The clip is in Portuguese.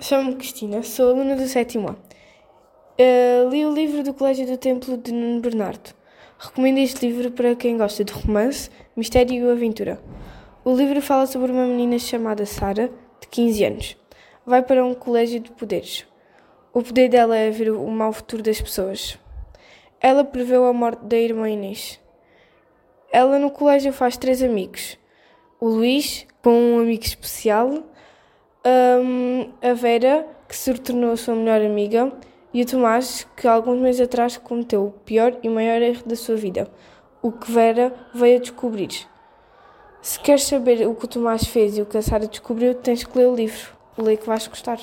Chamo-me Cristina, sou aluna do sétimo ano. Uh, li o livro do Colégio do Templo de Nuno Bernardo. Recomendo este livro para quem gosta de romance, mistério e aventura. O livro fala sobre uma menina chamada Sara, de 15 anos. Vai para um colégio de poderes. O poder dela é ver o mau futuro das pessoas. Ela preveu a morte da irmã Inês. Ela no colégio faz três amigos. O Luís, com um amigo especial, um, a Vera, que se tornou sua melhor amiga, e o Tomás, que alguns meses atrás cometeu o pior e maior erro da sua vida, o que Vera veio a descobrir. Se queres saber o que o Tomás fez e o que a Sara descobriu, tens que ler o livro. Leia que vais gostar.